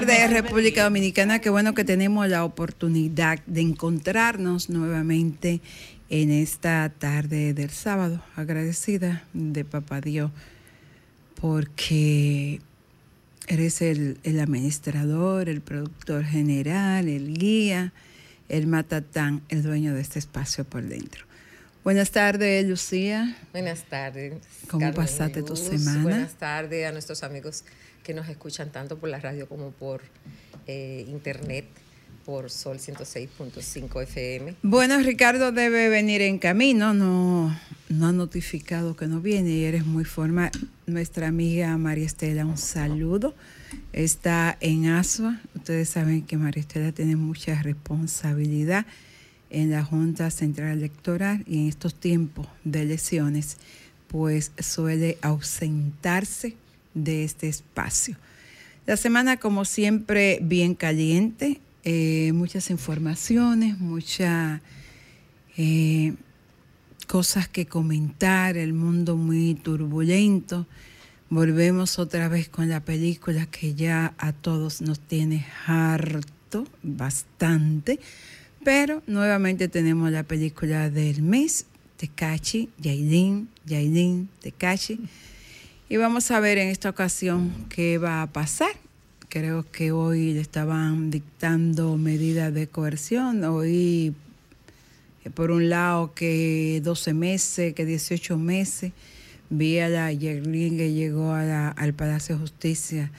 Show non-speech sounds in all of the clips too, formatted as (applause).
Tardes, República Dominicana. Qué bueno que tenemos la oportunidad de encontrarnos nuevamente en esta tarde del sábado. Agradecida de Papá Dios porque eres el, el administrador, el productor general, el guía, el matatán, el dueño de este espacio por dentro. Buenas tardes, Lucía. Buenas tardes. ¿Cómo Carmen pasaste tu semana? Buenas tardes a nuestros amigos que nos escuchan tanto por la radio como por eh, internet, por Sol 106.5 FM. Bueno, Ricardo debe venir en camino, no, no ha notificado que no viene y eres muy formal. Nuestra amiga María Estela, un saludo. Está en Asua. Ustedes saben que María Estela tiene mucha responsabilidad en la Junta Central Electoral y en estos tiempos de elecciones, pues suele ausentarse de este espacio. La semana, como siempre, bien caliente, eh, muchas informaciones, muchas eh, cosas que comentar, el mundo muy turbulento. Volvemos otra vez con la película que ya a todos nos tiene harto, bastante, pero nuevamente tenemos la película del mes, Tekashi, Yailin, Yailin, Tekashi. Y vamos a ver en esta ocasión qué va a pasar. Creo que hoy le estaban dictando medidas de coerción. Hoy, eh, por un lado, que 12 meses, que 18 meses. Vi a la Yerlin que llegó al Palacio de Justicia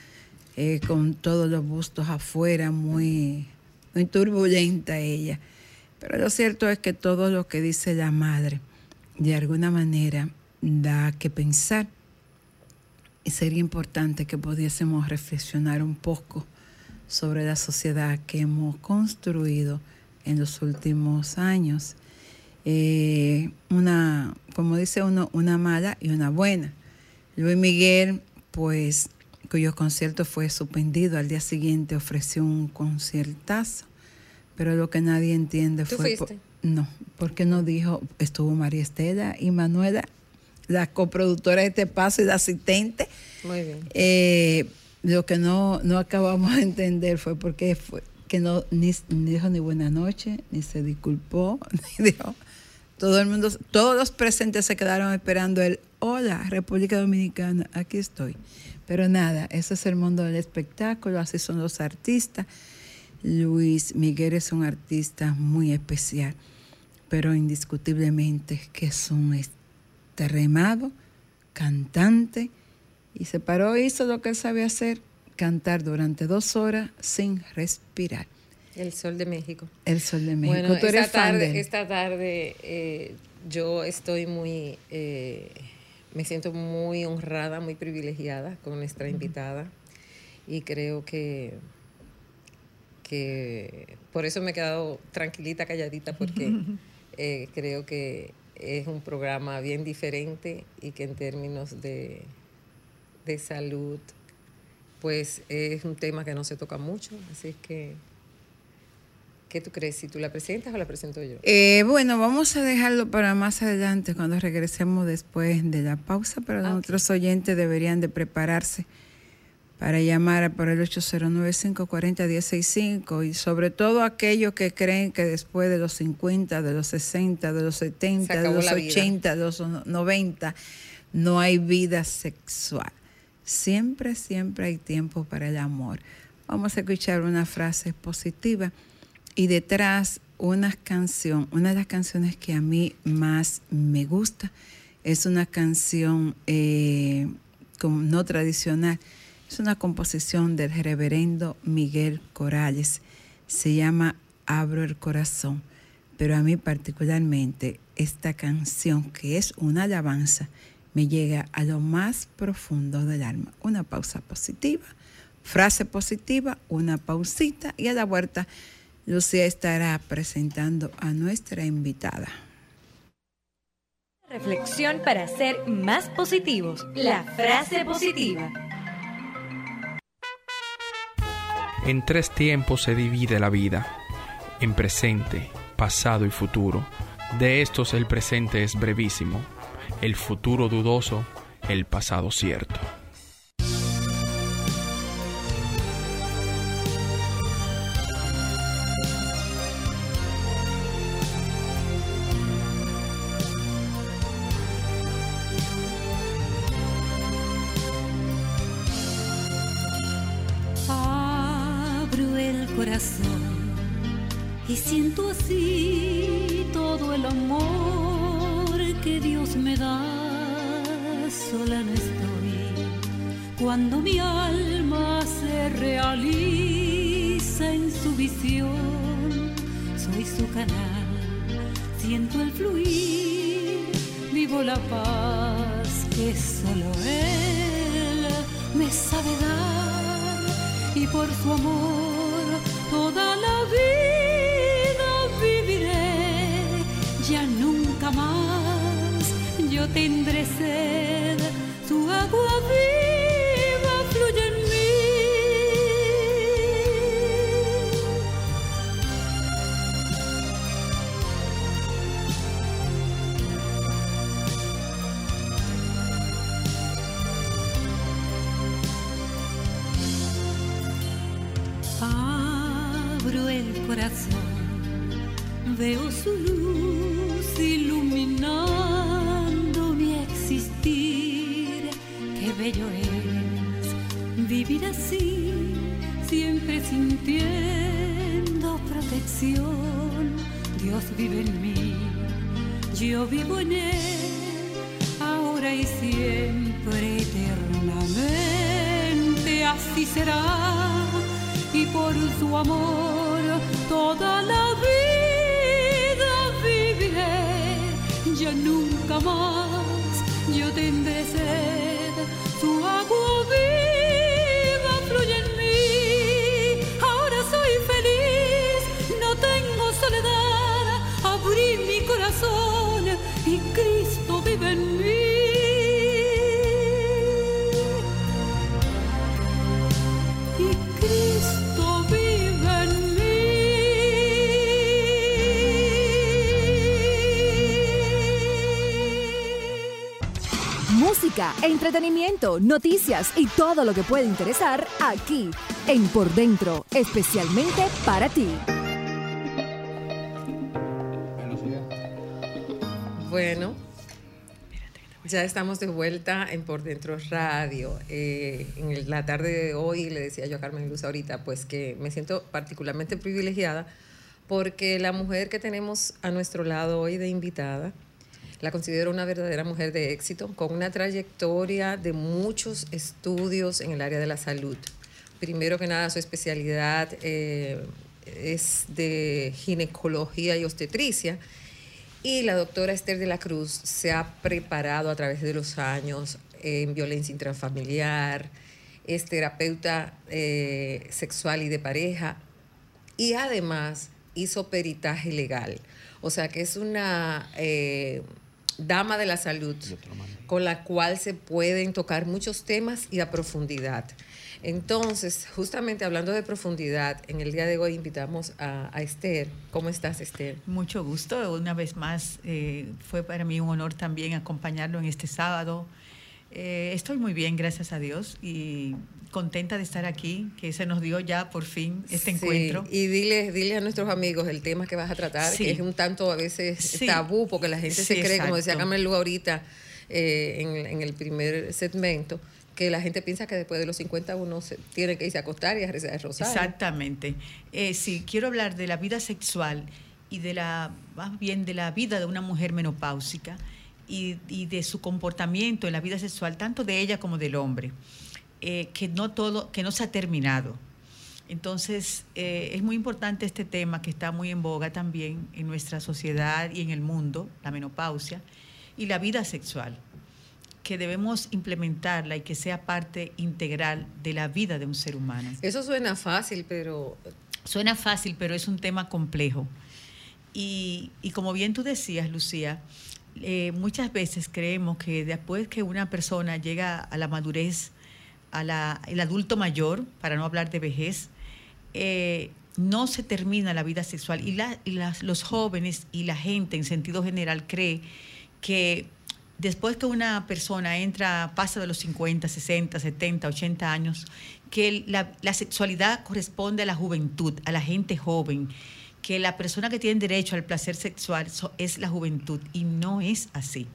eh, con todos los bustos afuera, muy, muy turbulenta ella. Pero lo cierto es que todo lo que dice la madre, de alguna manera, da que pensar y sería importante que pudiésemos reflexionar un poco sobre la sociedad que hemos construido en los últimos años. Eh, una, como dice uno, una mala y una buena. Luis Miguel, pues, cuyo concierto fue suspendido, al día siguiente ofreció un conciertazo, pero lo que nadie entiende ¿Tú fue... por- fuiste? no, porque no dijo, estuvo María Estela y Manuela, la coproductora de este paso y la asistente. Muy bien. Eh, lo que no, no acabamos de entender fue porque fue que no ni, ni dijo ni buena noche, ni se disculpó, (laughs) ni dijo. Todo el mundo, todos los presentes se quedaron esperando el hola, República Dominicana, aquí estoy. Pero nada, ese es el mundo del espectáculo, así son los artistas. Luis Miguel es un artista muy especial, pero indiscutiblemente que es un extremado cantante y se paró e hizo lo que él sabe hacer, cantar durante dos horas sin respirar. El Sol de México. El Sol de México. Bueno, Tú eres esta fan tarde, esta tarde eh, yo estoy muy, eh, me siento muy honrada, muy privilegiada con nuestra invitada y creo que, que por eso me he quedado tranquilita, calladita, porque (laughs) eh, creo que es un programa bien diferente y que en términos de, de salud, pues es un tema que no se toca mucho, así que ¿Qué tú crees? ¿Si tú la presentas o la presento yo? Eh, bueno, vamos a dejarlo para más adelante cuando regresemos después de la pausa, pero ah, nuestros oyentes deberían de prepararse para llamar por el 809-540-165 y sobre todo aquellos que creen que después de los 50, de los 60, de los 70, de los 80, de los 90 no hay vida sexual. Siempre, siempre hay tiempo para el amor. Vamos a escuchar una frase positiva y detrás una canción, una de las canciones que a mí más me gusta, es una canción eh, no tradicional, es una composición del reverendo Miguel Corales, se llama Abro el Corazón, pero a mí particularmente esta canción, que es una alabanza, me llega a lo más profundo del alma. Una pausa positiva, frase positiva, una pausita y a la vuelta Lucía estará presentando a nuestra invitada. Reflexión para ser más positivos. La frase positiva. En tres tiempos se divide la vida, en presente, pasado y futuro. De estos el presente es brevísimo, el futuro dudoso, el pasado cierto. Soy su canal, siento el fluir, vivo la paz que solo Él me sabe dar. Y por su amor toda la vida viviré, ya nunca más yo tendré sed, su agua viva sintiendo protección. Dios vive en mí, yo vivo en él, ahora y siempre eternamente. Así será y por su amor toda la vida viviré, ya nunca más yo tendré sed, entretenimiento, noticias y todo lo que puede interesar aquí en Por Dentro, especialmente para ti. Bueno, ya estamos de vuelta en Por Dentro Radio. Eh, en la tarde de hoy le decía yo a Carmen Luz ahorita, pues que me siento particularmente privilegiada porque la mujer que tenemos a nuestro lado hoy de invitada, la considero una verdadera mujer de éxito, con una trayectoria de muchos estudios en el área de la salud. Primero que nada, su especialidad eh, es de ginecología y obstetricia. Y la doctora Esther de la Cruz se ha preparado a través de los años en violencia intrafamiliar, es terapeuta eh, sexual y de pareja, y además hizo peritaje legal. O sea que es una eh, dama de la salud con la cual se pueden tocar muchos temas y a profundidad. Entonces, justamente hablando de profundidad, en el día de hoy invitamos a, a Esther. ¿Cómo estás, Esther? Mucho gusto. Una vez más, eh, fue para mí un honor también acompañarlo en este sábado. Eh, estoy muy bien, gracias a Dios, y contenta de estar aquí, que se nos dio ya por fin este Sí, encuentro. Y dile, dile a nuestros amigos el tema que vas a tratar, Sí. que es un tanto a veces Sí. tabú, porque la gente se cree, como decía Lu ahorita eh, en, en el primer segmento, que la gente piensa que después de los 50 uno se, tiene que irse a acostar y a rosario. Exactamente. Eh, sí, quiero hablar de la vida sexual y de la, más bien de la vida de una mujer menopáusica y, y de su comportamiento en la vida sexual, tanto de ella como del hombre, eh, que no todo, que no se ha terminado. Entonces, eh, es muy importante este tema que está muy en boga también en nuestra sociedad y en el mundo, la menopausia, y la vida sexual, que debemos implementarla y que sea parte integral de la vida de un ser humano. Eso suena fácil, pero Suena fácil, pero es un tema complejo. Y, y como bien tú decías, Lucía, eh, muchas veces creemos que después que una persona llega a la madurez, a la, el adulto mayor, para no hablar de vejez, eh, no se termina la vida sexual. Y, y las- los jóvenes y la gente en sentido general cree que después que una persona entra, pasa de los 50, 60, 70, 80 años, que la, la sexualidad corresponde a la juventud, a la gente joven, que la persona que tiene derecho al placer sexual es la juventud y no es así.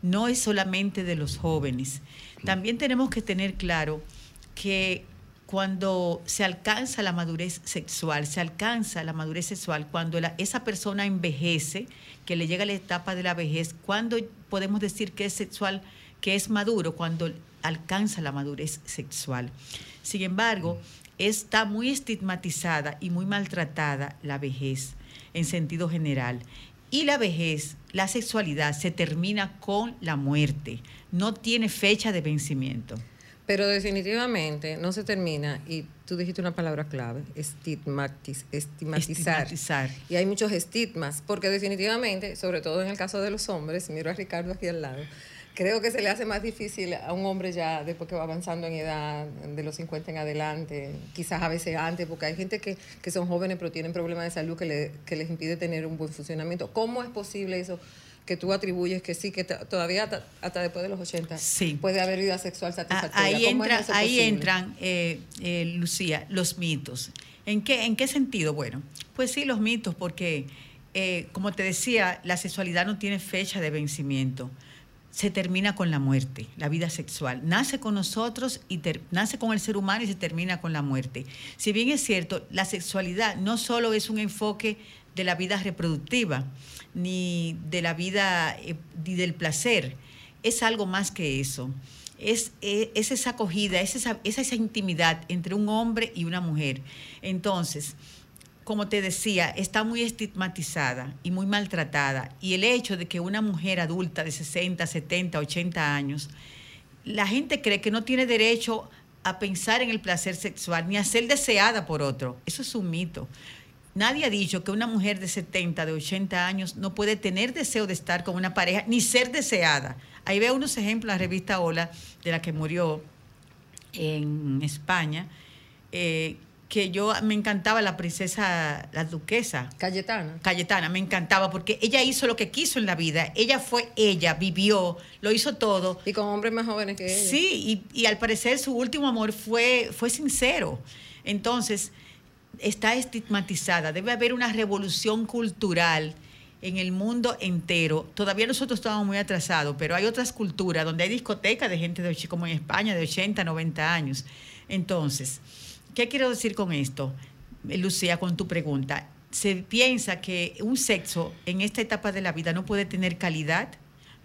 No es solamente de los jóvenes. También tenemos que tener claro que cuando se alcanza la madurez sexual, se alcanza la madurez sexual cuando esa persona envejece, que le llega la etapa de la vejez, cuando podemos decir que es sexual, que es maduro, cuando alcanza la madurez sexual. Sin embargo, está muy estigmatizada y muy maltratada la vejez en sentido general. Y la vejez, la sexualidad, se termina con la muerte. No tiene fecha de vencimiento. Pero definitivamente no se termina, y tú dijiste una palabra clave, estigmatiz- estigmatizar. Estigmatizar. Y hay muchos estigmas, porque definitivamente, sobre todo en el caso de los hombres, miro a Ricardo aquí al lado, creo que se le hace más difícil a un hombre ya después que va avanzando en edad, de los 50 en adelante, quizás a veces antes, porque hay gente que, que son jóvenes pero tienen problemas de salud que, le- que les impide tener un buen funcionamiento. ¿Cómo es posible eso? que tú atribuyes que sí, que todavía hasta, hasta después de los 80 Sí. puede haber vida sexual satisfactoria. Ahí, ¿Cómo es entra, ahí entran, eh, eh, Lucía, los mitos. ¿En qué, ¿En qué sentido? Bueno, pues sí, los mitos, porque, eh, como te decía, la sexualidad no tiene fecha de vencimiento. Se termina con la muerte, la vida sexual. Nace con nosotros y ter- nace con el ser humano y se termina con la muerte. Si bien es cierto, la sexualidad no solo es un enfoque de la vida reproductiva, ni de la vida, eh, ni del placer, es algo más que eso. Es, es esa acogida, es esa, es esa intimidad entre un hombre y una mujer. Entonces, como te decía, está muy estigmatizada y muy maltratada. Y el hecho de que una mujer adulta de 60, 70, 80 años, la gente cree que no tiene derecho a pensar en el placer sexual ni a ser deseada por otro. Eso es un mito. Nadie ha dicho que una mujer de 70, de 80 años no puede tener deseo de estar con una pareja ni ser deseada. Ahí veo unos ejemplos en la revista Hola, de la que murió en España, eh, que yo me encantaba la princesa, la duquesa. Cayetana. Cayetana, me encantaba porque ella hizo lo que quiso en la vida. Ella fue ella, vivió, lo hizo todo. Y con hombres más jóvenes que ella. Sí, y, y al parecer su último amor fue, fue sincero. Entonces, está estigmatizada. Debe haber una revolución cultural en el mundo entero. Todavía nosotros estamos muy atrasados, pero hay otras culturas donde hay discotecas de gente de, como en España de 80, 90 años. Entonces, ¿qué quiero decir con esto, eh, Lucía, con tu pregunta? Se piensa que un sexo en esta etapa de la vida no puede tener calidad,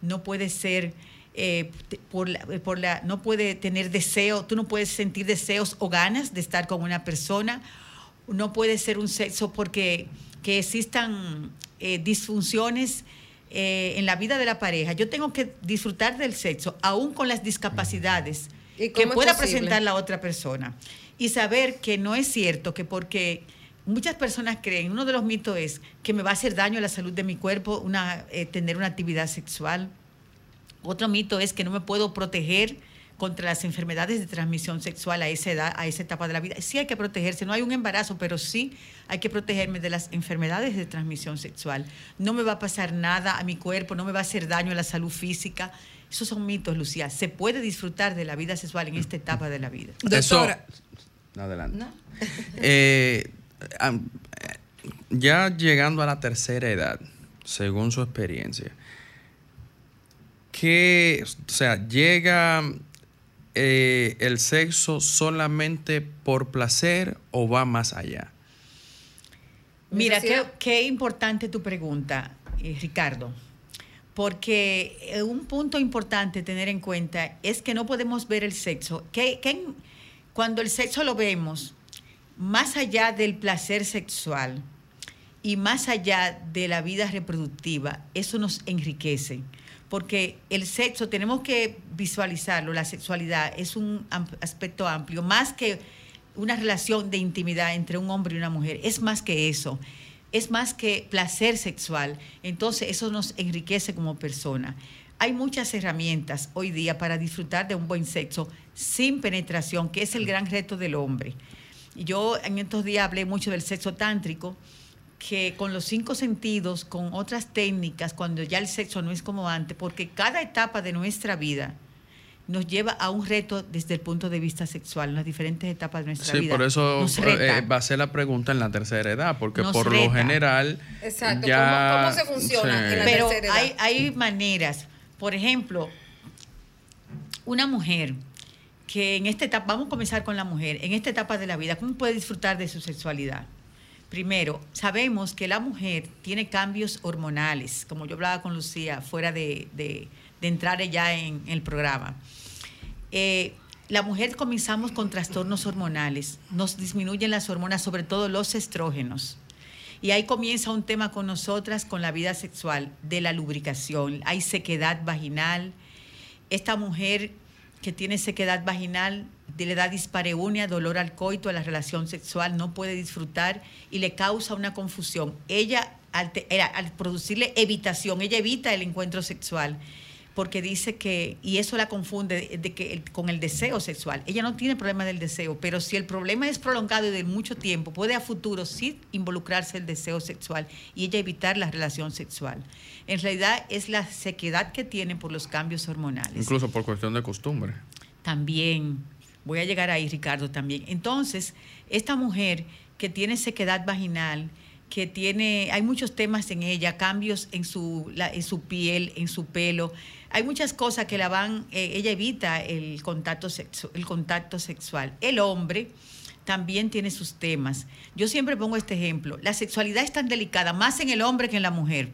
no puede ser eh, te- por la, eh, por la, no puede tener deseo, tú no puedes sentir deseos o ganas de estar con una persona, no puede ser un sexo porque que existan eh, disfunciones eh, en la vida de la pareja. Yo tengo que disfrutar del sexo, aún con las discapacidades ¿Y que pueda posible? presentar la otra persona. Y saber que no es cierto que porque muchas personas creen, uno de los mitos es que me va a hacer daño a la salud de mi cuerpo una, eh, tener una actividad sexual. Otro mito es que no me puedo proteger contra las enfermedades de transmisión sexual a esa edad, a esa etapa de la vida. Sí hay que protegerse, no hay un embarazo, pero sí hay que protegerme de las enfermedades de transmisión sexual. No me va a pasar nada a mi cuerpo, no me va a hacer daño a la salud física. Esos son mitos, Lucía. Se puede disfrutar de la vida sexual en esta etapa de la vida. Doctora. Adelante. (laughs) Eh, ya llegando a la tercera edad, según su experiencia, ¿qué, o sea, llega eh, el sexo solamente por placer o va más allá? Mira, qué, qué importante tu pregunta, eh, Ricardo, porque eh, un punto importante tener en cuenta es que no podemos ver el sexo, que, que cuando el sexo lo vemos más allá del placer sexual y más allá de la vida reproductiva, eso nos enriquece porque el sexo tenemos que visualizarlo, la sexualidad es un aspecto amplio, más que una relación de intimidad entre un hombre y una mujer, es más que eso, es más que placer sexual, entonces eso nos enriquece como persona. Hay muchas herramientas hoy día para disfrutar de un buen sexo sin penetración, que es el gran reto del hombre. Yo en estos días hablé mucho del sexo tántrico, que con los cinco sentidos, con otras técnicas, cuando ya el sexo no es como antes, porque cada etapa de nuestra vida nos lleva a un reto desde el punto de vista sexual, en las diferentes etapas de nuestra vida. Sí, por eso eh, va a ser la pregunta en la tercera edad, porque por lo general. Exacto, ¿Cómo, se funciona en la Pero tercera edad? Hay, hay maneras, por ejemplo, una mujer que en esta etapa, vamos a comenzar con la mujer, en esta etapa de la vida, ¿cómo puede disfrutar de su sexualidad? Primero, sabemos que la mujer tiene cambios hormonales, como yo hablaba con Lucía fuera de, entrar ya en, el programa. Eh, la mujer comenzamos con trastornos hormonales, nos disminuyen las hormonas, sobre todo los estrógenos. Y ahí comienza un tema con nosotras, con la vida sexual, de la lubricación. Hay sequedad vaginal. Esta mujer que tiene sequedad vaginal le da dispareunia, dolor al coito, a la relación sexual, no puede disfrutar y le causa una confusión. Ella, al, al producirle evitación, ella evita el encuentro sexual porque dice que, y eso la confunde de, que, con el deseo sexual. Ella no tiene problema del deseo, pero si el problema es prolongado y de mucho tiempo, puede a futuro sí involucrarse el deseo sexual y ella evitar la relación sexual. En realidad es la sequedad que tiene por los cambios hormonales. Incluso por cuestión de costumbre. También, voy a llegar ahí, Ricardo, también. Entonces, esta mujer que tiene sequedad vaginal, que tiene, hay muchos temas en ella, cambios en su, en su piel, en su pelo, hay muchas cosas que la van, eh, ella evita el contacto, el contacto sexual. El hombre también tiene sus temas. Yo siempre pongo este ejemplo, la sexualidad es tan delicada, más en el hombre que en la mujer.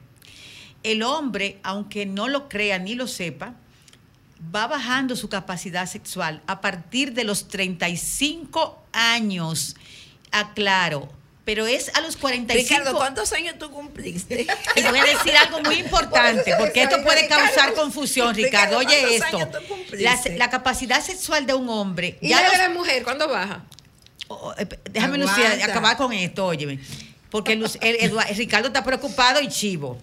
El hombre, aunque no lo crea ni lo sepa, va bajando su capacidad sexual a partir de los 35 años. Aclaro, pero es a los 45. Ricardo, ¿cuántos años tú cumpliste? (laughs) Y voy a decir algo muy importante, porque esto puede causar confusión, Ricardo. Oye esto, la, capacidad sexual de un hombre... ¿Y la de la mujer cuándo baja? Oh, oh, eh, déjame, Lucía, acabar con esto, óyeme. Porque Ricardo está preocupado y chivo.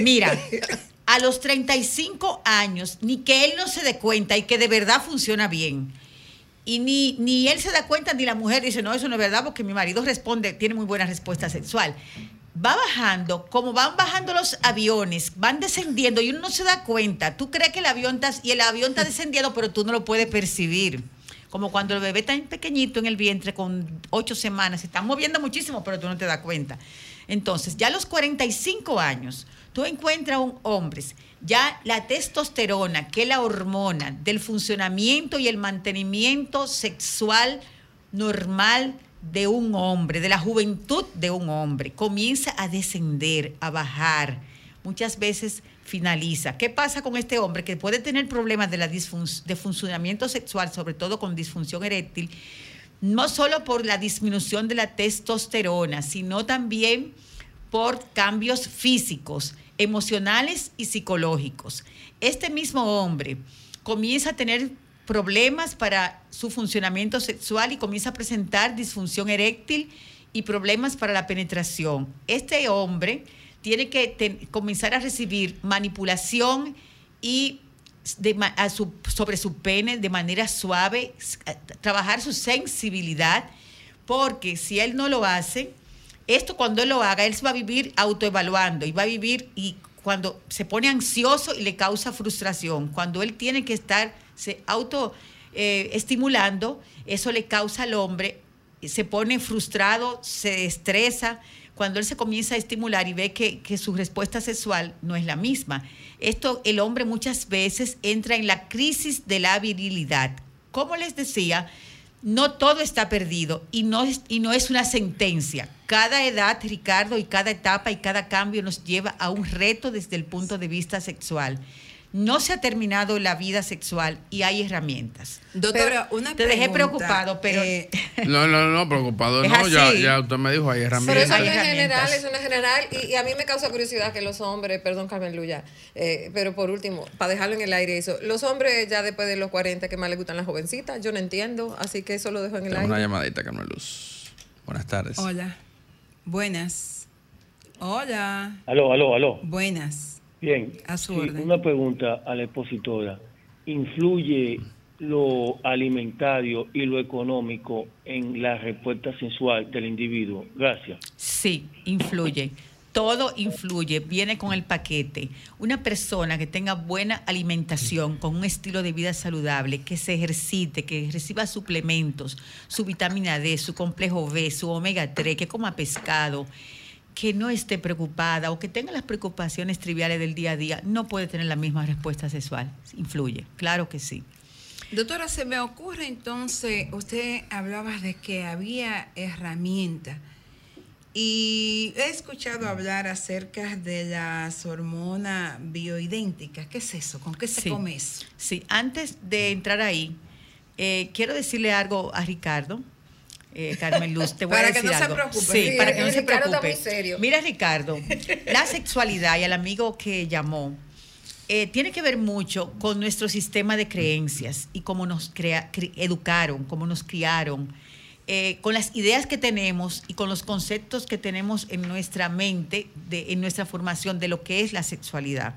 Mira, (laughs) a los 35 años, ni que él no se dé cuenta y que de verdad funciona bien y ni, ni él se da cuenta ni la mujer dice, no, eso no es verdad porque mi marido responde, tiene muy buena respuesta sexual. Va bajando, como van bajando los aviones, van descendiendo y uno no se da cuenta. Tú crees que el avión está, y el avión está descendiendo, pero tú no lo puedes percibir. Como cuando el bebé está pequeñito en el vientre con ocho semanas, se está moviendo muchísimo, pero tú no te das cuenta. Entonces, ya a los 45 años, tú encuentras un hombre ya la testosterona, que es la hormona del funcionamiento y el mantenimiento sexual normal de un hombre, de la juventud de un hombre, comienza a descender, a bajar. Muchas veces finaliza. ¿Qué pasa con este hombre que puede tener problemas de, la de funcionamiento sexual, sobre todo con disfunción eréctil, no solo por la disminución de la testosterona, sino también por cambios físicos? emocionales y psicológicos. Este mismo hombre comienza a tener problemas para su funcionamiento sexual y comienza a presentar disfunción eréctil y problemas para la penetración. Este hombre tiene que comenzar a recibir manipulación y sobre su pene de manera suave, trabajar su sensibilidad, porque si él no lo hace, esto cuando él lo haga, él se va a vivir autoevaluando y va a vivir y cuando se pone ansioso y le causa frustración, cuando él tiene que estar se auto eh, estimulando, eso le causa al hombre, se pone frustrado, se estresa, cuando él se comienza a estimular y ve que, que su respuesta sexual no es la misma. Esto, el hombre muchas veces entra en la crisis de la virilidad. Como les decía, no todo está perdido y no, es, y no es una sentencia. Cada edad, Ricardo, y cada etapa y cada cambio nos lleva a un reto desde el punto de vista sexual. No se ha terminado la vida sexual y hay herramientas. Doctora, una Te dejé preocupado, pero eh, (laughs) No, no, no, preocupado. No, ya, ya usted me dijo, hay Pero herramientas. eso no es general, eso no es general. Y, y a mí me causa curiosidad que los hombres, perdón Carmen Luya, eh, pero por último, para dejarlo en el aire eso, los hombres ya después de los 40 que más les gustan las jovencitas, yo no entiendo, así que eso lo dejo en el Tengo aire. una llamadita, Carmen Luz. Buenas tardes. hola. Buenas. Hola. Aló, aló, aló. Buenas. Bien. A su Sí, orden. Una pregunta a la expositora. ¿Influye lo alimentario y lo económico en la respuesta sensual del individuo? Gracias. Sí, influye. Todo influye, viene con el paquete. Una persona que tenga buena alimentación, con un estilo de vida saludable, que se ejercite, que reciba suplementos, su vitamina D, su complejo B, su omega 3, que coma pescado, que no esté preocupada o que tenga las preocupaciones triviales del día a día, no puede tener la misma respuesta sexual. Influye, claro que sí. Doctora, se me ocurre entonces, usted hablaba de que había herramientas y he escuchado hablar acerca de las hormonas bioidénticas. ¿Qué es eso? ¿Con qué se Sí. come eso? Sí, antes de entrar ahí, eh, quiero decirle algo a Ricardo. Eh, Carmen Luz, te voy Para a que decir no se algo. preocupe. Sí, Sí, para que no se está preocupe. muy serio. Mira, Ricardo, la sexualidad y al amigo que llamó eh, tiene que ver mucho con nuestro sistema de creencias y cómo nos crea- educaron, cómo nos criaron, eh, con las ideas que tenemos y con los conceptos que tenemos en nuestra mente, de, en nuestra formación de lo que es la sexualidad.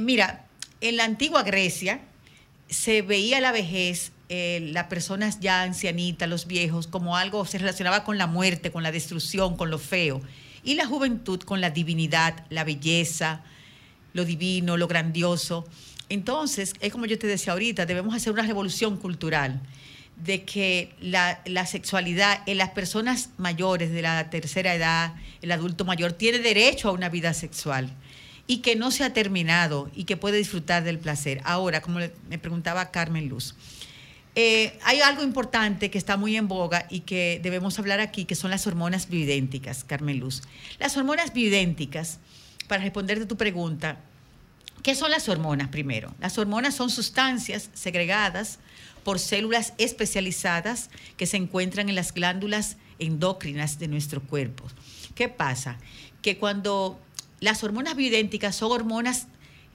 Mira, en la antigua Grecia se veía la vejez, eh, las personas ya ancianitas, los viejos, como algo, se relacionaba con la muerte, con la destrucción, con lo feo. Y la juventud con la divinidad, la belleza, lo divino, lo grandioso. Entonces, es como yo te decía ahorita, debemos hacer una revolución cultural de que la, la sexualidad en las personas mayores de la tercera edad, el adulto mayor, tiene derecho a una vida sexual y que no se ha terminado y que puede disfrutar del placer. Ahora, como me preguntaba Carmen Luz, eh, hay algo importante que está muy en boga y que debemos hablar aquí, que son las hormonas bioidénticas, Carmen Luz. Las hormonas bioidénticas, para responderte tu pregunta, ¿qué son las hormonas primero? Las hormonas son sustancias segregadas por células especializadas que se encuentran en las glándulas endocrinas de nuestro cuerpo. ¿Qué pasa? Que cuando las hormonas bioidénticas son hormonas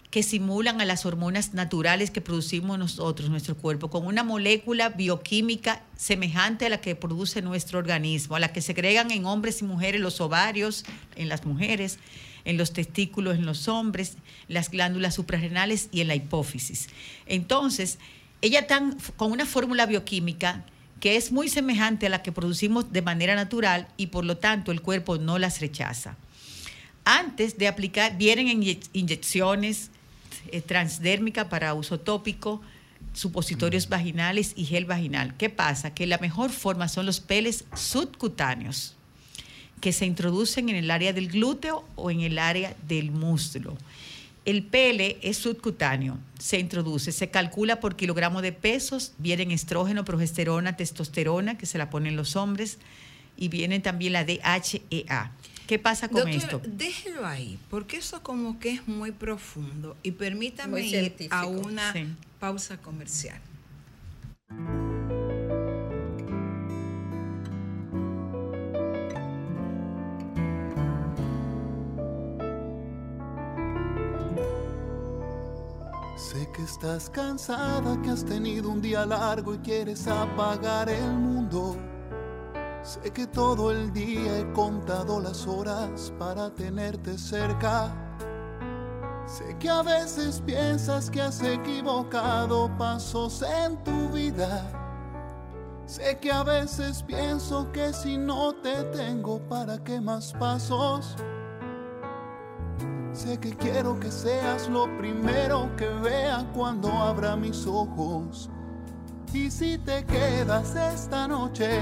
que simulan a las hormonas naturales que producimos nosotros, nuestro cuerpo, con una molécula bioquímica semejante a la que produce nuestro organismo, a la que segregan en hombres y mujeres los ovarios, en las mujeres, en los testículos, en los hombres, las glándulas suprarrenales y en la hipófisis. Entonces, ella están con una fórmula bioquímica que es muy semejante a la que producimos de manera natural y por lo tanto el cuerpo no las rechaza antes de aplicar, vienen en inye- inyecciones eh, transdérmicas para uso tópico, supositorios vaginales y gel vaginal. ¿Qué pasa? Que la mejor forma son los peles subcutáneos que se introducen en el área del glúteo o en el área del músculo. El pele es subcutáneo, se introduce, se calcula por kilogramo de pesos, vienen estrógeno, progesterona, testosterona, que se la ponen los hombres, y viene también la DHEA. ¿Qué pasa con Doctora, esto? déjelo ahí, porque eso como que es muy profundo. Y permítame ir a una Sí. pausa comercial. Sé que estás cansada, que has tenido un día largo y quieres apagar el mundo. Sé que todo el día he contado las horas para tenerte cerca. Sé que a veces piensas que has equivocado pasos en tu vida. Sé que a veces pienso que si no te tengo, ¿para qué más pasos? Sé que quiero que seas lo primero que vea cuando abra mis ojos. Y si te quedas esta noche,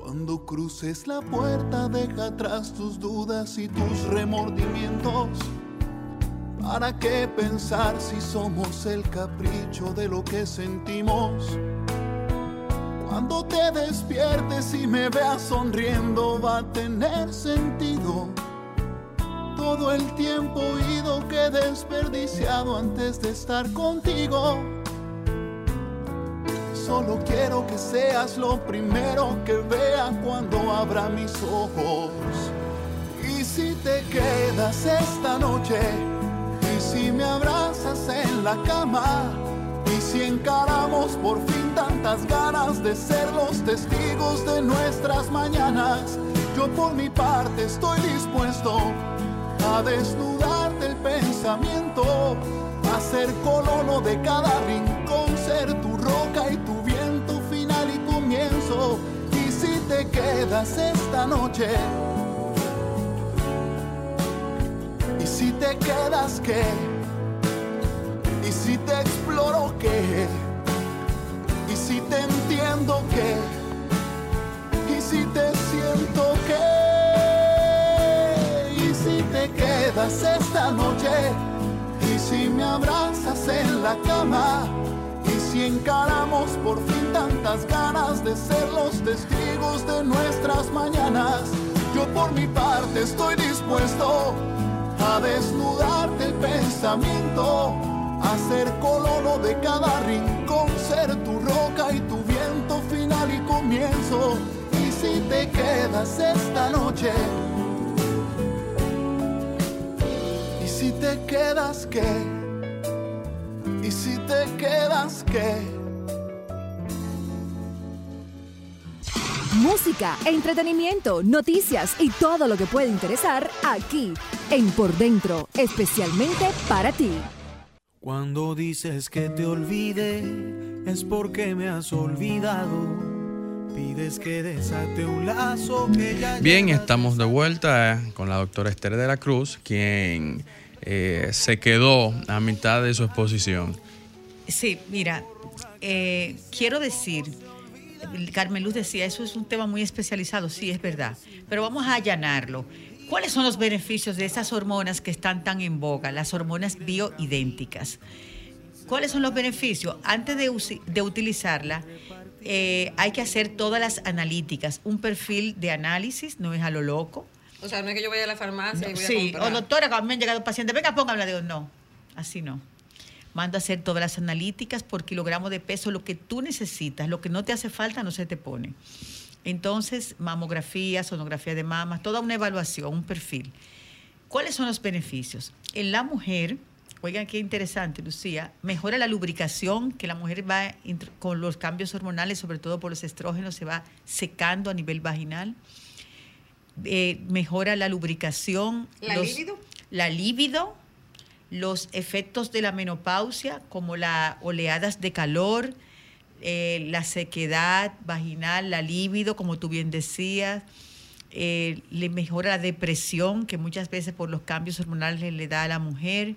Cuando cruces la puerta, deja atrás tus dudas y tus remordimientos. ¿Para qué pensar si somos el capricho de lo que sentimos? Cuando te despiertes y me veas sonriendo, va a tener sentido. Todo el tiempo ido que he desperdiciado antes de estar contigo. Solo quiero que seas lo primero que vea cuando abra mis ojos. Y si te quedas esta noche, y si me abrazas en la cama, y si encaramos por fin tantas ganas de ser los testigos de nuestras mañanas, yo por mi parte estoy dispuesto a desnudarte el pensamiento, a ser colono de cada rincón, ser tu roca y tu viento final y comienzo. Y si te quedas esta noche, y si te quedas qué, y si te exploro qué, si te entiendo qué, y si te siento qué, y si te quedas esta noche, y si me abrazas en la cama, y si encaramos por fin tantas ganas de ser los testigos de nuestras mañanas, yo por mi parte estoy dispuesto a desnudarte el pensamiento, a ser colono de cada rincón, ser tu roca y tu viento final y comienzo. Y si te quedas esta noche, y si te quedas qué, y si te quedas qué. Música, entretenimiento, noticias y todo lo que puede interesar aquí en Por Dentro, especialmente para ti. Cuando dices que te olvide, es porque me has olvidado. Pides que desate un lazo que ya Bien, estamos de vuelta con la doctora Esther de la Cruz, quien eh, se quedó a mitad de su exposición. Sí, mira, eh, quiero decir, Carmen Luz decía, eso es un tema muy especializado, sí, es verdad, pero vamos a allanarlo. ¿Cuáles son los beneficios de esas hormonas que están tan en boga, las hormonas bioidénticas? ¿Cuáles son los beneficios? Antes de, de utilizarla, eh, hay que hacer todas las analíticas, un perfil de análisis, no es a lo loco. O sea, no es que yo vaya a la farmacia y voy a Sí, o comprar. doctora, cuando me han llegado pacientes, venga, póngame, digo, no, así no. Mando a hacer todas las analíticas por kilogramo de peso, lo que tú necesitas, lo que no te hace falta no se te pone. Entonces, mamografía, sonografía de mamas, toda una evaluación, un perfil. ¿Cuáles son los beneficios? En la mujer, oigan qué interesante, Lucía, mejora la lubricación, que la mujer va con los cambios hormonales, sobre todo por los estrógenos, se va secando a nivel vaginal. Eh, mejora la lubricación. ¿La libido? La libido, los efectos de la menopausia, como las oleadas de calor, eh, la sequedad vaginal, la libido, como tú bien decías, eh, le mejora la depresión, que muchas veces por los cambios hormonales le, da a la mujer,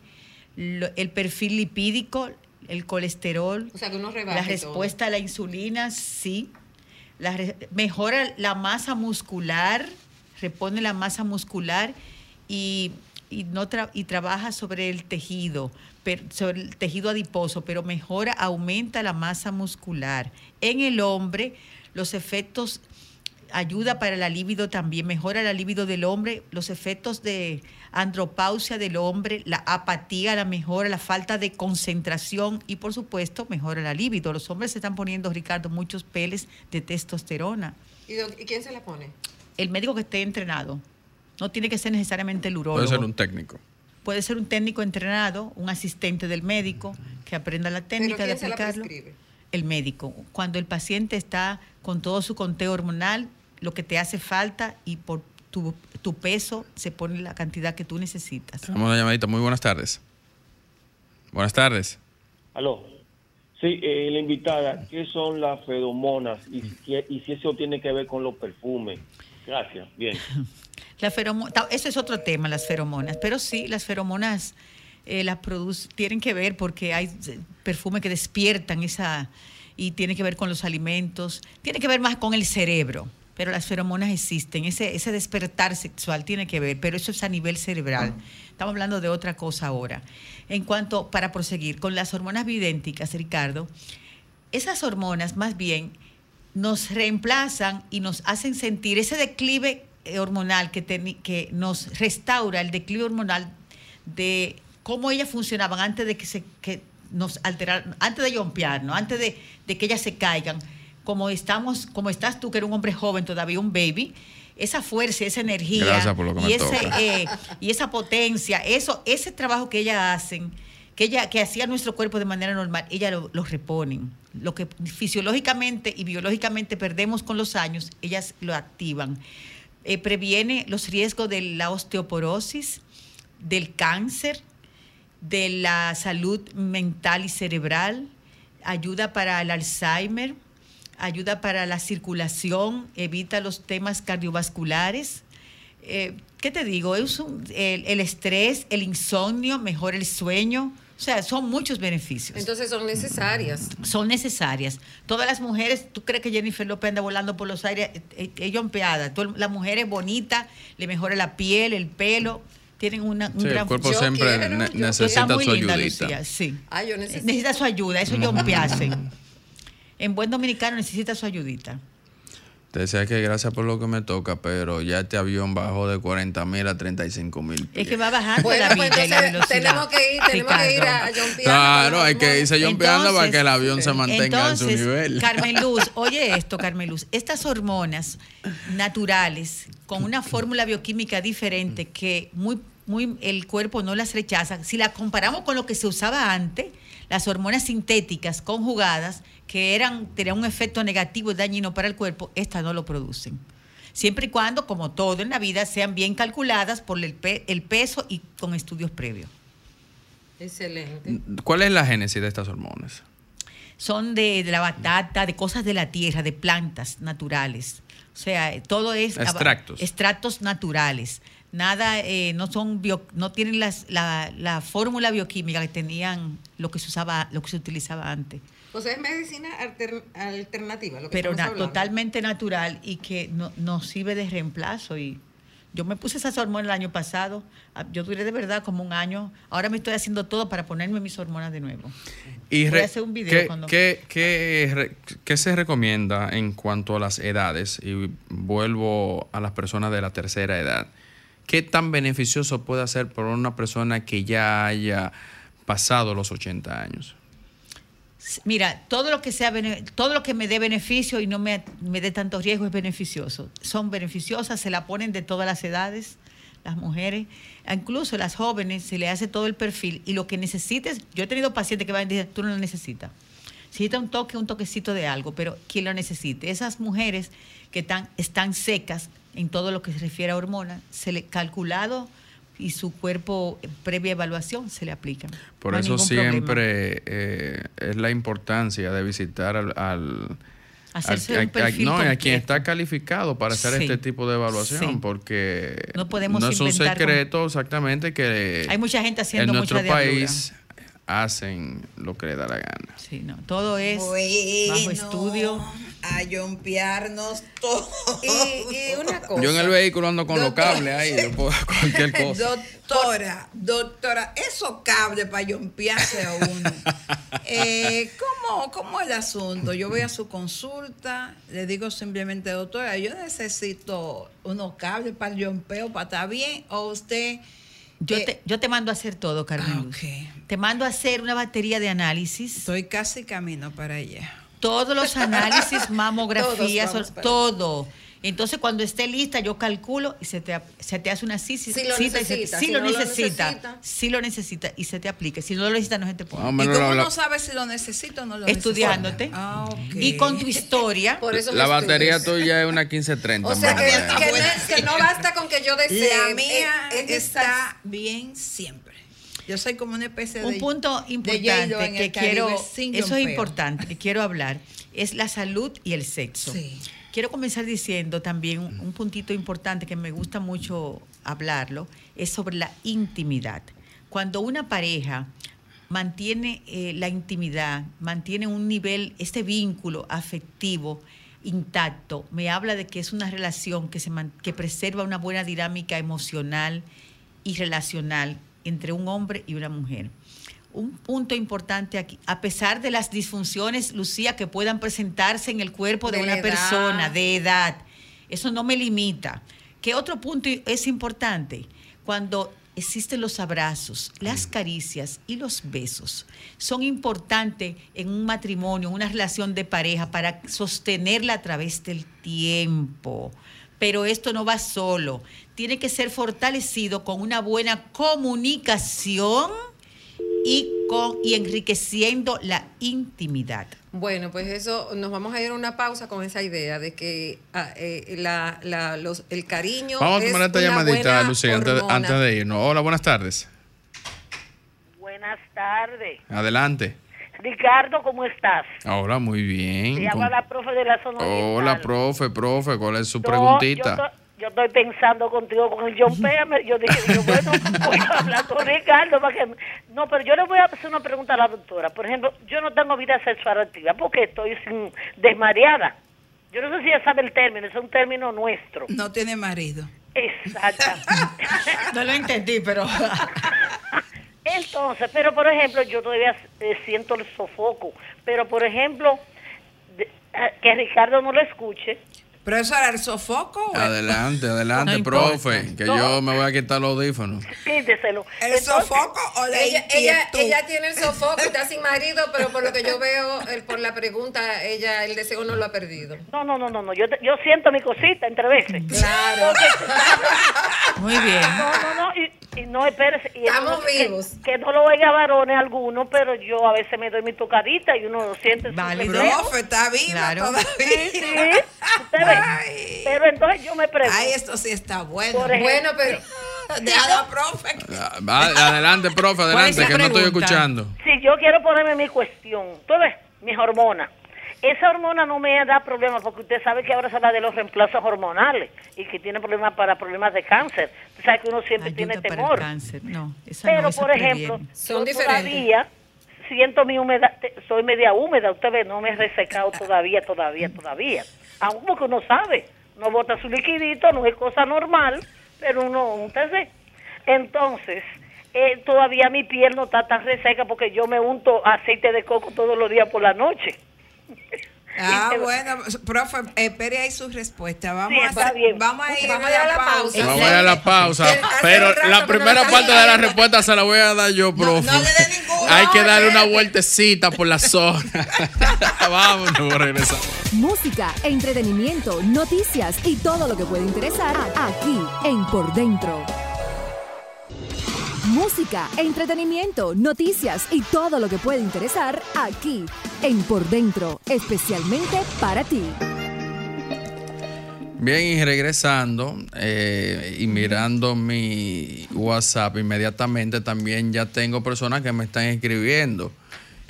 Lo- el perfil lipídico, el colesterol, O sea, que uno rebaje la respuesta a la insulina, sí. La mejora la masa muscular, repone la masa muscular y, y no tra- y trabaja sobre el tejido, sobre el tejido adiposo, pero mejora, aumenta la masa muscular. En el hombre, los efectos ayuda para la libido también, mejora la libido del hombre, los efectos de andropausia del hombre, la apatía la mejora, la falta de concentración y por supuesto mejora la libido. Los hombres se están poniendo, Ricardo, muchos peles de testosterona. ¿Y, doc- y quién se la pone? El médico que esté entrenado. No tiene que ser necesariamente el urólogo. Puede ser un técnico. Puede ser un técnico entrenado, un asistente del médico que aprenda la técnica ¿Pero de se la aplicarlo. prescribe? El médico. Cuando el paciente está con todo su conteo hormonal, lo que te hace falta y por tu, tu peso se pone la cantidad que tú necesitas. Tenemos una llamadita. Muy buenas tardes. Buenas tardes. Aló. Sí, eh, la invitada, ¿qué son las feromonas y, si- y si eso tiene que ver con los perfumes? Gracias, bien. (laughs) La feromo- eso es otro tema, las feromonas. Pero sí, las feromonas eh, las produce- tienen que ver porque hay eh, perfumes que despiertan esa y tiene que ver con los alimentos, tiene que ver más con el cerebro. Pero las feromonas existen, ese, ese despertar sexual tiene que ver, pero eso es a nivel cerebral. Estamos hablando de otra cosa ahora. En cuanto, para proseguir, con las hormonas bioidénticas, Ricardo, esas hormonas más bien nos reemplazan y nos hacen sentir ese declive eh, hormonal que, que nos restaura el declive hormonal de cómo ellas funcionaban antes de que se que nos alteraran, antes de yompearnos, antes de, de que ellas se caigan. Como estamos, como estás tú, que eres un hombre joven, todavía un baby, esa fuerza, esa energía y, ese, eh, y esa potencia, eso, ese trabajo que ellas hacen, que ella, que hacía nuestro cuerpo de manera normal, ellas lo, lo reponen. Lo que fisiológicamente y biológicamente perdemos con los años, ellas lo activan. Eh, previene los riesgos de la osteoporosis, del cáncer, de la salud mental y cerebral, ayuda para el Alzheimer, ayuda para la circulación, evita los temas cardiovasculares. Eh, ¿Qué te digo? El estrés, el insomnio, mejora el sueño. O sea, son muchos beneficios. Entonces son necesarias. son necesarias. Todas las mujeres, ¿tú crees que Jennifer López anda volando por los aires? Eh, Ella empeada. La mujer es bonita, le mejora la piel, el pelo, tienen una, un Sí, el gran cuerpo Yo siempre quiero, ne- yo- necesita su ayudita. Lucía, sí. Ah, yo necesito. Necesita su ayuda, eso yo hacen. (laughs) En buen dominicano necesita su ayudita. Te decía que gracias por lo que me toca, pero ya este avión bajó de 40 mil a 35 mil. Es que va bajando Bueno, la pues vida y la entonces velocidad. tenemos que ir, tenemos que ir a, a jompear. Claro, hay que irse jompeando para Entonces- que el avión se mantenga en su Entonces, nivel. (laughs) Carmen Luz, oye esto, Carmen Luz. Estas hormonas naturales, con una fórmula bioquímica diferente que muy, muy el cuerpo no las rechaza, si la comparamos con lo que se usaba antes, las hormonas sintéticas conjugadas, que eran, tenían un efecto negativo y dañino para el cuerpo, estas no lo producen. Siempre y cuando, como todo en la vida, sean bien calculadas por el, pe- el peso y con estudios previos. Excelente. ¿Cuál es la génesis de estas hormonas? son de, de la batata, de cosas de la tierra, de plantas naturales. O sea, todo es Extractos. extractos naturales. Nada, eh, no son bio- no tienen las- la, la fórmula bioquímica que tenían lo que se usaba, lo que se utilizaba antes. O sea, es medicina alter- alternativa. Lo que Pero na- totalmente natural y que no, nos sirve de reemplazo. Y yo me puse esas hormonas el año pasado. Ah, Yo duré de verdad como un año. Ahora me estoy haciendo todo para ponerme mis hormonas de nuevo. Y Voy re- a hacer un video ¿qué, cuando- qué- qué se recomienda en cuanto a las edades? Y vuelvo a las personas de la tercera edad. ¿Qué tan beneficioso puede ser para una persona que ya haya pasado los 80 años? Mira, todo lo que sea todo lo que me dé beneficio y no me, me dé tanto riesgo es beneficioso. Son beneficiosas, se la ponen de todas las edades, las mujeres, incluso las jóvenes, se le hace todo el perfil y lo que necesites, yo he tenido pacientes que van y dicen, tú no lo necesitas. Necesita un toque, un toquecito de algo, pero ¿quién lo necesite? Esas mujeres que están, están secas en todo lo que se refiere a hormonas, se le calculado y su cuerpo eh, previa evaluación se le aplican. Por No eso siempre eh, es la importancia de visitar al... al Hacerse al- un a- a- no, a quien está calificado para hacer Sí. este tipo de evaluación, Sí. porque No podemos no es un con- secreto exactamente que Hay mucha gente haciendo en nuestro país hacen lo que les da la gana. Sí, no, todo es bajo estudio. A yompearnos (laughs) todo. Y, y una cosa. Yo en el vehículo ando con los cables ahí, yo puedo cualquier (laughs) cosa. Doctora, doctora, esos cables para yompearse a uno. Eh, ¿cómo, ¿Cómo es el asunto? Yo voy a su consulta, le digo simplemente, doctora, yo necesito unos cables para el yompeo, para estar bien, o usted... Yo, eh, te, yo te mando a hacer todo, Carmen. Ah. Te mando a hacer una batería de análisis. Estoy casi camino para allá. Todos los (laughs) análisis, mamografías, Todos vamos para todo. Entonces, cuando esté lista, yo calculo y se te, se te hace una sí, Si lo cita y se- necesita, si si lo no lo necesita, necesita. si lo necesita y se te aplica. Si no lo necesita, no se te pone. Más o ¿Y cómo no sabes si lo necesito o no lo Estudiándote. necesito? Ah, ok. Y con tu (laughs) historia. Por eso La batería tuya es una 1530. O sea que, que no, que no basta con que yo desee. La mía eh, es- está bien siempre. Yo soy como una especie de Un punto de importante en que quiero, eso es importante, que quiero hablar, es la salud y el sexo. Sí. Quiero comenzar diciendo también un, un puntito importante que me gusta mucho hablarlo, es sobre la intimidad. Cuando una pareja mantiene eh, la intimidad, mantiene un nivel, este vínculo afectivo intacto, me habla de que es una relación que, se man- que preserva una buena dinámica emocional y relacional entre un hombre y una mujer. Un punto importante aquí, a pesar de las disfunciones, Lucía, que puedan presentarse en el cuerpo de, De una edad. persona, de edad, eso no me limita. ¿Qué otro punto es importante? Cuando existen los abrazos, las caricias y los besos, son importantes en un matrimonio, en una relación de pareja, para sostenerla a través del tiempo. Pero esto no va solo, tiene que ser fortalecido con una buena comunicación y, con, y enriqueciendo la intimidad. Bueno, pues eso, nos vamos a ir a una pausa con esa idea de que ah, eh, la, la- los- el cariño. Vamos a es tomar esta llamadita, Lucía, antes, antes de irnos. Hola, buenas tardes. Buenas tardes. Adelante. Ricardo, ¿cómo estás? Hola, muy bien. Te habla ¿Cómo- la profe de la zona Hola, oriental. profe, profe, ¿cuál es su No, preguntita? Yo, to- yo estoy pensando contigo con el John Péame. Yo dije, yo, bueno, (laughs) voy a hablar con Ricardo para que... No, pero yo le voy a hacer una pregunta a la doctora. Por ejemplo, yo no tengo vida sexual activa porque estoy sin desmareada. Yo no sé si ella sabe el término, es un término nuestro. No tiene marido. Exacto. (laughs) No lo entendí, pero... (laughs) Entonces, pero por ejemplo, yo todavía eh, siento el sofoco. Pero por ejemplo, de- eh, que Ricardo no lo escuche. ¿Pero eso era el sofoco? o- Adelante, adelante, No profe, que No. yo me voy a quitar los audífonos. Quíteselo. ¿El sofoco o la Ella, ella, ella tiene el sofoco, está sin marido, pero por lo que yo veo, el- por la pregunta, ella el deseo no lo ha perdido. No, no, no, no, no. Yo, yo siento mi cosita entre veces. Claro. (laughs) (laughs) Muy bien. No, no, no. Y, y no, espérese. Y Estamos vivos. Que, no lo oiga varones algunos, pero yo a veces me doy mi tocadita y uno lo siente. pendejo. Profe, está viva Claro. todavía. Sí. (laughs) Ay. Pero entonces yo me pregunto. Ay, esto sí está bueno. Por ejemplo, Bueno, pero (laughs) Deja a la profe. Ah, va- Adelante, profe, ¿Cuál es adelante, la que no estoy escuchando. Si yo quiero ponerme mi cuestión, tú ves, mis hormonas. Esa hormona no me da problemas porque usted sabe que ahora se habla de los reemplazos hormonales y que tiene problemas para problemas de cáncer. Usted sabe que uno siempre Ayuda tiene para el temor. cáncer. No, esa Pero, no, esa por ejemplo. Son yo todavía siento mi humedad, soy media húmeda, usted ve, no me he resecado (laughs) todavía, todavía, todavía. Aún porque uno sabe, no bota su liquidito, no es cosa normal, pero uno, usted ve. Entonces, eh, todavía mi piel no está tan reseca porque yo me unto aceite de coco todos los días por la noche. Ah, bueno, profe, espere ahí su respuesta. Vamos, Sí, a, hacer- vamos a ir Vamos a a ir a la pausa. pausa. Vamos a ir a la pausa, pero rato la primera lo parte de la respuesta se la voy a dar yo, profe. no le dé ninguna. Hay que darle una vueltecita por la zona. (laughs) Vámonos, regresamos. Música, entretenimiento, noticias y todo lo que puede interesar aquí en Por Dentro. Música, entretenimiento, noticias y todo lo que puede interesar aquí en Por Dentro, especialmente para ti. Bien, y regresando eh, y mirando mi WhatsApp inmediatamente, también ya tengo personas que me están escribiendo.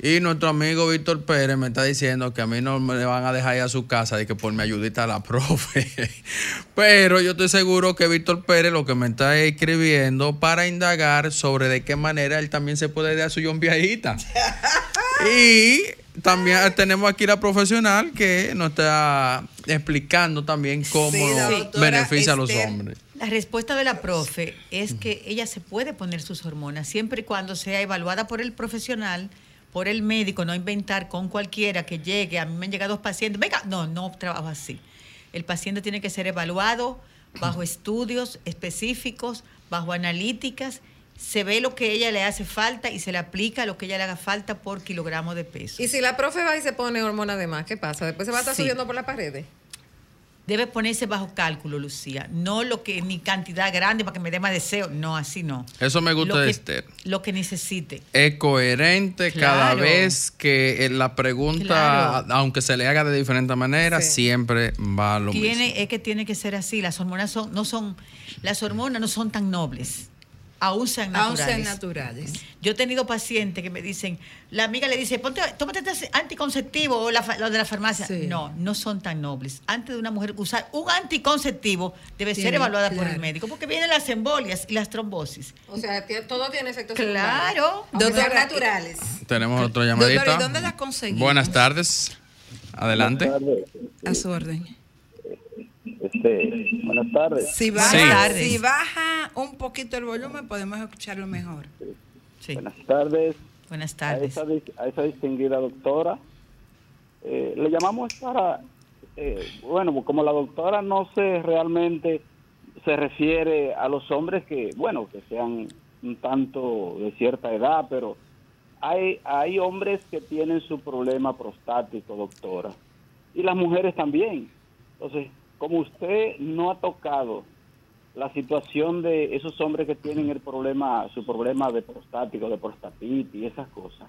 Y nuestro amigo Víctor Pérez me está diciendo que a mí no me van a dejar ir a su casa de que por mi ayudita a la (laughs) profe. Pero yo estoy seguro que Víctor Pérez lo que me está escribiendo para indagar sobre de qué manera él también se puede dar su viajita. (laughs) y también tenemos aquí la profesional que nos está explicando también cómo Sí, beneficia a los Esther. hombres. La respuesta de la profe es que ella se puede poner sus hormonas siempre y cuando sea evaluada por el profesional, por el médico, no inventar con cualquiera que llegue. A mí me han llegado pacientes, venga, no, no trabajo así. El paciente tiene que ser evaluado bajo (clears throat) estudios específicos, bajo analíticas. Se ve lo que ella le hace falta y se le aplica lo que ella le haga falta por kilogramo de peso. Y si la profe va y se pone hormona de más, ¿qué pasa? Después se va a estar Sí. subiendo por las paredes. Debe ponerse bajo cálculo, Lucía. No lo que ni cantidad grande para que me dé más deseo. No, así no. Eso me gusta Lo de que- Esther. Lo que necesite. Es coherente cada vez que eh, la pregunta, Claro. aunque se le haga de diferente manera, Sí. siempre va a lo mismo. Tiene, es que tiene que ser así. Las hormonas son, no son, las hormonas no son tan nobles. Aún sean Aún naturales. sean naturales. Yo he tenido pacientes que me dicen, la amiga le dice, Ponte, tómate este anticonceptivo o la, lo de la farmacia. No, no son tan nobles. Antes de una mujer usar un anticonceptivo, debe ser evaluada por el médico, porque vienen las embolias y las trombosis. O sea, todo tiene efectos Claro. sean Doctora, naturales. Tenemos otra llamadita. ¿y dónde la conseguimos? Buenas tardes. Adelante. A su orden. Este, buenas tardes. Si baja, Buenas tardes. si baja un poquito el volumen, podemos escucharlo mejor. Buenas tardes. Buenas A esa, dis- a esa distinguida doctora. Eh, le llamamos para, eh, bueno, como la doctora no sé realmente se refiere a los hombres que, bueno, que sean un tanto de cierta edad, pero hay, hay hombres que tienen su problema prostático, doctora, y las mujeres también. Entonces, como usted no ha tocado la situación de esos hombres que tienen el problema, su problema de prostático, de prostatitis y esas cosas,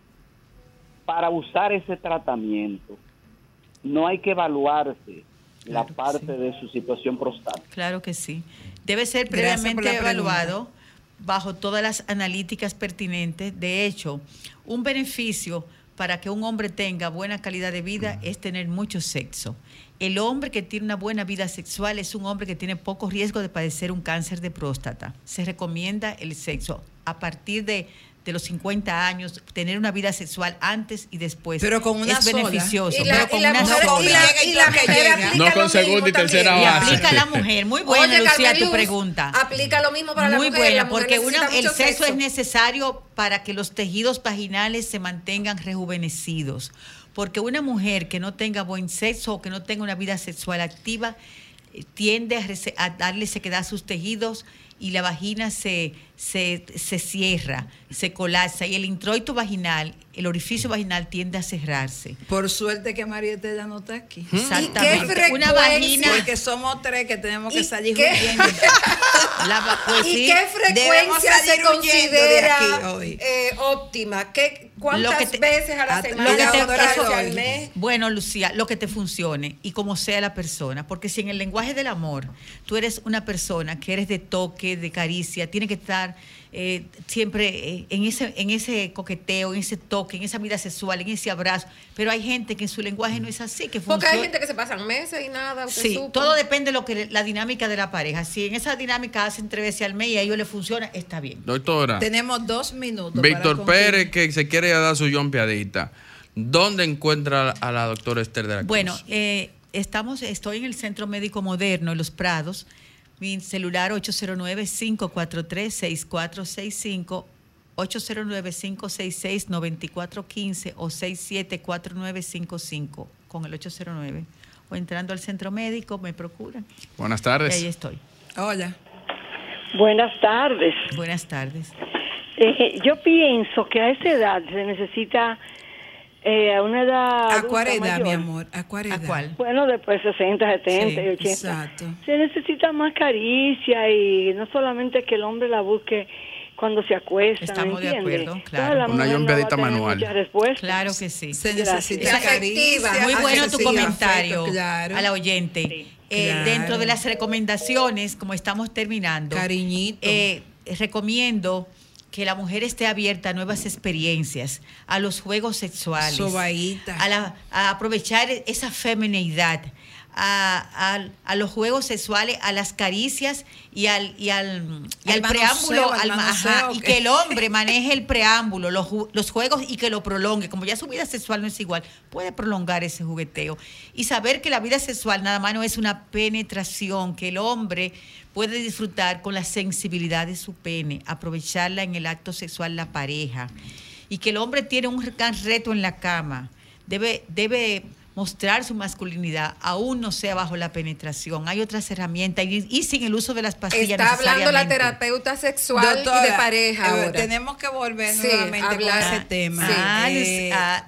para usar ese tratamiento, no hay que evaluarse la parte de su situación prostática. Claro que sí. Debe ser previamente pregunta. evaluado bajo todas las analíticas pertinentes. De hecho, un beneficio para que un hombre tenga buena calidad de vida es tener mucho sexo. El hombre que tiene una buena vida sexual es un hombre que tiene poco riesgo de padecer un cáncer de próstata. Se recomienda el sexo a partir de, de los 50 años, tener una vida sexual antes y después. Pero con una es sola. beneficioso. Y la- pero con y la una mujer- sola. y la- y la mujer aplica No con segunda y tercera Y base. aplica a la mujer. Muy buena, Oye, Lucía, tu pregunta. Aplica lo mismo para Muy la mujer. buena, la mujer porque una- el sexo es necesario para que los tejidos vaginales se mantengan rejuvenecidos. Porque una mujer que no tenga buen sexo o que no tenga una vida sexual activa eh, tiende a, a darle sequedad a sus tejidos y la vagina se, se, se cierra, se colapsa y el introito vaginal, el orificio vaginal tiende a cerrarse. Por suerte que Marieta ya no está aquí. Exactamente. Una vagina. Porque somos tres que tenemos que ¿Y salir qué? huyendo. (laughs) La va- pues ¿Y sí, qué frecuencia se de considera aquí hoy. eh, óptima? ¿Qué, ¿Cuántas Lo que te- veces a la semana? Lo que te- eso- al mes? bueno, Lucía, lo que te funcione y como sea la persona, porque si en el lenguaje del amor tú eres una persona que eres de toque, de caricia, tiene que estar eh, siempre eh, en ese en ese coqueteo, en ese toque, en esa vida sexual, en ese abrazo, pero hay gente que en su lenguaje no es así, que Porque hay gente que se pasan meses y nada. Sí, supo. todo depende de lo que la dinámica de la pareja. Si en esa dinámica hacen tres veces al mes y a ellos les funciona, está bien. Doctora, Tenemos dos minutos. Víctor. Pérez que se quiere dar su jompeadita. ¿Dónde encuentra a la doctora Esther de la Cruz? Bueno, eh, estamos, estoy en el Centro Médico Moderno, en Los Prados. Mi celular 809-543-6465, 809-566-9415 o 674955 con el 809. O entrando al centro médico, me procuran. Buenas Y tardes. ahí estoy. Hola. Buenas tardes. Buenas tardes. Eh, yo pienso que a esa edad se necesita, eh, a una edad. ¿A cuál edad, mayor, mi amor? ¿A cuál edad? Bueno, después de 60, 70 Sí, y 80. exacto. Se necesita más caricia y no solamente que el hombre la busque cuando se acuesta. ¿me Estamos de entiende? acuerdo, claro. la Una mujer no a manual. Claro que sí. Se necesita caricia. Muy bueno tu afecto, comentario claro. a la oyente. Eh, Claro. Dentro de las recomendaciones, como estamos terminando, Cariñito. eh, recomiendo que la mujer esté abierta a nuevas experiencias, a los juegos sexuales, Sobaíta. a, la- a aprovechar esa femineidad, a, a- a los juegos sexuales, a las caricias y al, y al, y Al preámbulo, al ajá, y que el hombre (laughs) maneje el preámbulo, los, los juegos y que lo prolongue. Como ya su vida sexual no es igual, puede prolongar ese jugueteo. Y saber que la vida sexual nada más no es una penetración, que el hombre puede disfrutar con la sensibilidad de su pene, aprovecharla en el acto sexual la pareja. Y que el hombre tiene un gran reto en la cama. Debe, debe mostrar su masculinidad, aún no sea bajo la penetración. Hay otras herramientas y, y sin el uso de las pastillas Está hablando la terapeuta sexual y de pareja eh, ahora. tenemos que volver Sí, nuevamente hablar- con ese tema. sí. Ah, Eh, ah.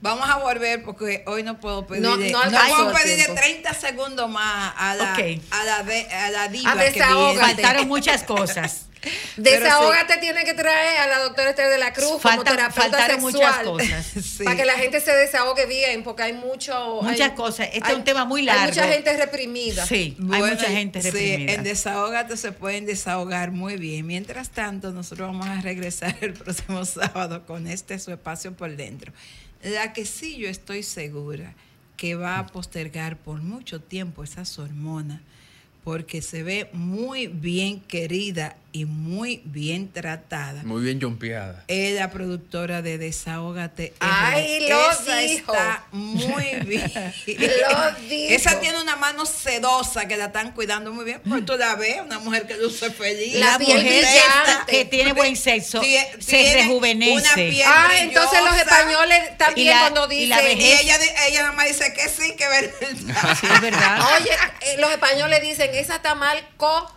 Vamos a volver porque hoy no puedo pedir, No- de- no no, alcanzó puedo el pedir de tiempo. 30 segundos más a la, Ok. a la, de- a la diva A que. Faltaron muchas cosas. (laughs) Desahógate tiene que traer a la doctora Esther de la Cruz como terapeuta muchas sexual. cosas. (laughs) Sí. Para que la gente se desahogue bien, porque hay mucho... Muchas hay- cosas. Este hay- es un tema muy Hay largo. mucha gente reprimida. Sí, hay mucha gente sí, reprimida. en Desahógate se pueden desahogar muy bien. Mientras tanto, nosotros vamos a regresar (laughs) el próximo sábado con este su espacio por dentro. La que sí yo estoy segura que va a postergar por mucho tiempo esas hormonas, porque se ve muy bien querida y muy bien tratada. Muy bien jumpeada. Es la productora de Desahógate. Ay, lo Esa dijo. está muy (laughs) bien. Lo dijo. Esa tiene una mano sedosa que la están cuidando muy bien. Pues tú la ves, una mujer que luce feliz. La La piel mujer brillante. que tiene buen sexo se rejuvenece. una piel Ah, entonces los españoles también Y la- cuando y dicen... la Y vejez. ella, di- ella nada más dice que sí, que verdad. Sí, es verdad. Oye, eh, los españoles dicen, esa está mal co...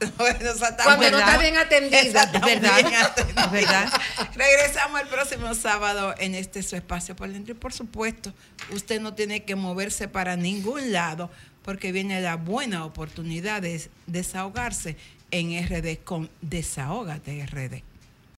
(laughs) Bueno, Cuando no está bien atendida. está verdad, verdad. Regresamos el próximo sábado en este su espacio por dentro. Y por supuesto, usted no tiene que moverse para ningún lado porque viene la buena oportunidad de desahogarse en RD con Desahógate RD.